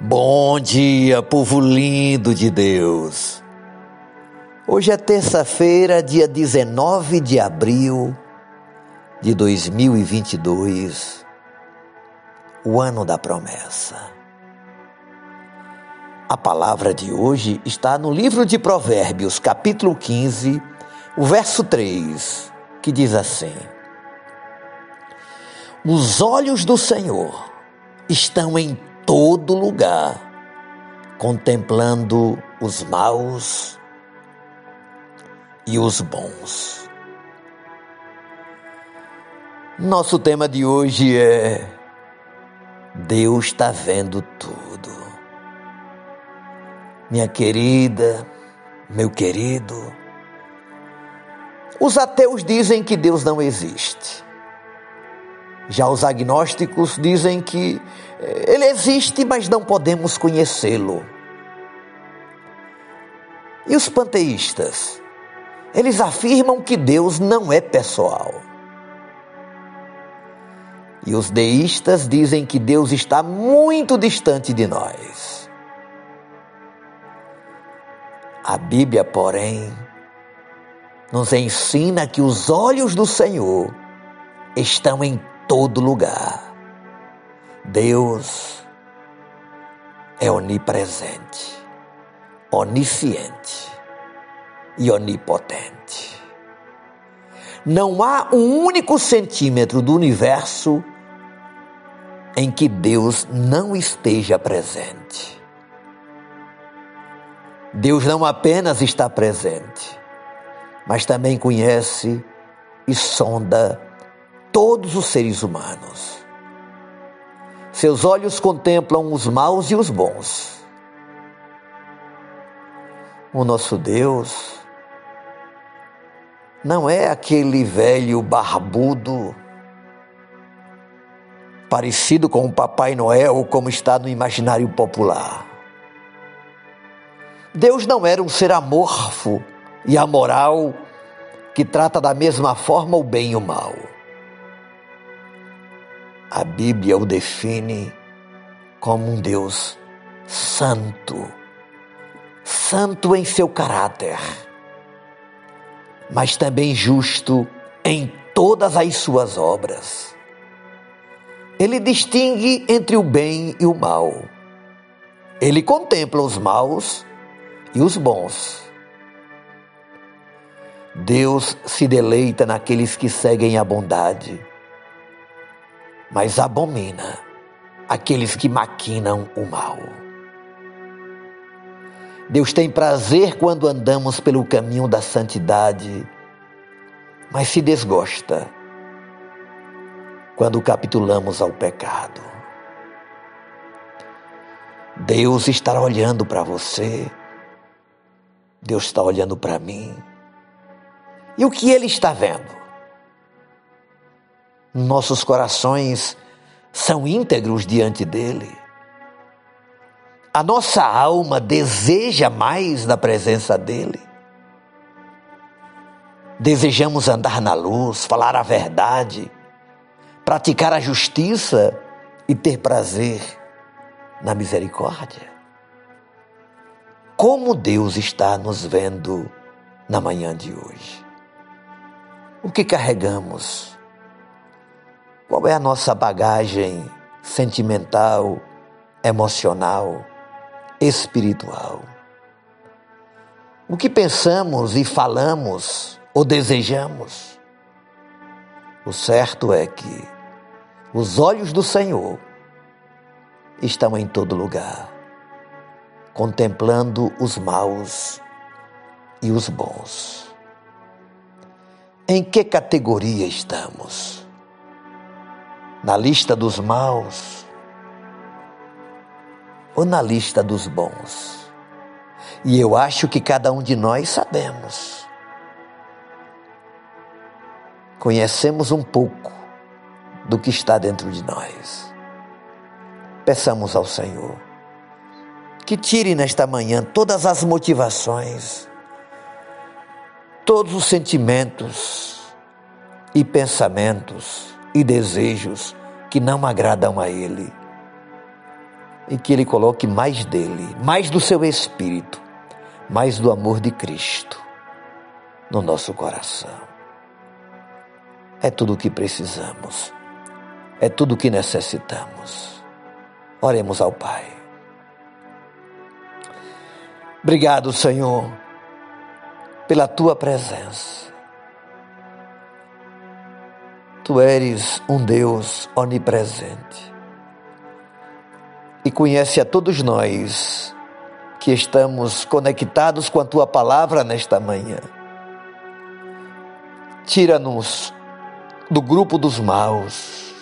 Bom dia, povo lindo de Deus. Hoje é terça-feira, dia 19 de abril de 2022, o ano da promessa. A palavra de hoje está no livro de Provérbios, capítulo 15, o verso 3, que diz assim: Os olhos do Senhor estão em todo lugar, contemplando os maus e os bons. Nosso tema de hoje é Deus está vendo tudo. Minha querida, meu querido, os ateus dizem que Deus não existe. Já os agnósticos dizem que eh, ele existe, mas não podemos conhecê-lo. E os panteístas? Eles afirmam que Deus não é pessoal. E os deístas dizem que Deus está muito distante de nós. A Bíblia, porém, nos ensina que os olhos do Senhor estão em todo lugar. Deus é onipresente, onisciente e onipotente. Não há um único centímetro do universo em que Deus não esteja presente. Deus não apenas está presente, mas também conhece e sonda todos os seres humanos. Seus olhos contemplam os maus e os bons. O nosso Deus não é aquele velho barbudo parecido com o Papai Noel, como está no imaginário popular. Deus não era um ser amorfo e amoral que trata da mesma forma o bem e o mal. A Bíblia o define como um Deus santo, santo em seu caráter, mas também justo em todas as suas obras. Ele distingue entre o bem e o mal. Ele contempla os maus e os bons. Deus se deleita naqueles que seguem a bondade mas abomina aqueles que maquinam o mal. Deus tem prazer quando andamos pelo caminho da santidade, mas se desgosta quando capitulamos ao pecado. Deus está olhando para você, Deus está olhando para mim. E o que Ele está vendo? Nossos corações são íntegros diante dele. A nossa alma deseja mais da presença dele. Desejamos andar na luz, falar a verdade, praticar a justiça e ter prazer na misericórdia. Como Deus está nos vendo na manhã de hoje? O que carregamos? Qual é a nossa bagagem sentimental, emocional, espiritual? O que pensamos e falamos ou desejamos? O certo é que os olhos do Senhor estão em todo lugar, contemplando os maus e os bons. Em que categoria estamos? Na lista dos maus ou na lista dos bons? E eu acho que cada um de nós sabemos. Conhecemos um pouco do que está dentro de nós. Peçamos ao Senhor que tire nesta manhã todas as motivações, todos os sentimentos e pensamentos e desejos que não agradam a Ele. e que Ele coloque mais dele, mais do seu Espírito, mais do amor de Cristo no nosso coração. É tudo o que precisamos, é tudo o que necessitamos. Oremos ao Pai. Obrigado, Senhor, pela tua presença. Tu eres um Deus onipresente e conhece a todos nós que estamos conectados com a tua palavra nesta manhã. Tira-nos do grupo dos maus.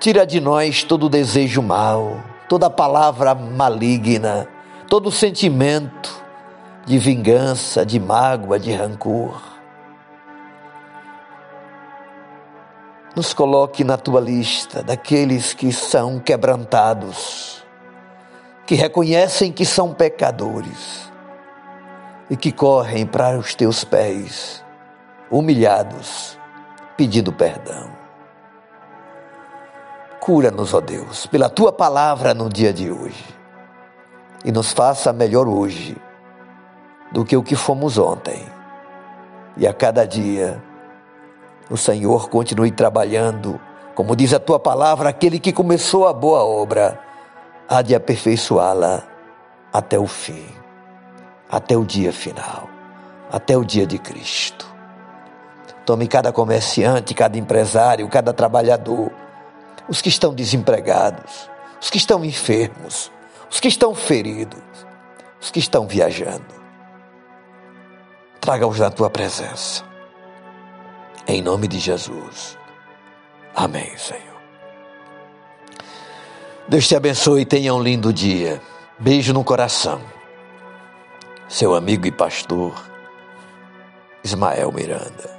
Tira de nós todo desejo mau, toda palavra maligna, todo sentimento de vingança, de mágoa, de rancor. Nos coloque na tua lista daqueles que são quebrantados, que reconhecem que são pecadores e que correm para os teus pés, humilhados, pedindo perdão. Cura-nos, ó Deus, pela tua palavra no dia de hoje e nos faça melhor hoje do que o que fomos ontem. E a cada dia, o Senhor continue trabalhando, como diz a tua palavra, aquele que começou a boa obra, há de aperfeiçoá-la até o fim, até o dia final, até o dia de Cristo. Tome cada comerciante, cada empresário, cada trabalhador, os que estão desempregados, os que estão enfermos, os que estão feridos, os que estão viajando. Traga-os na tua presença em nome de Jesus. Amém, Senhor. Deus te abençoe e tenha um lindo dia. Beijo no coração. Seu amigo e pastor, Ismael Miranda.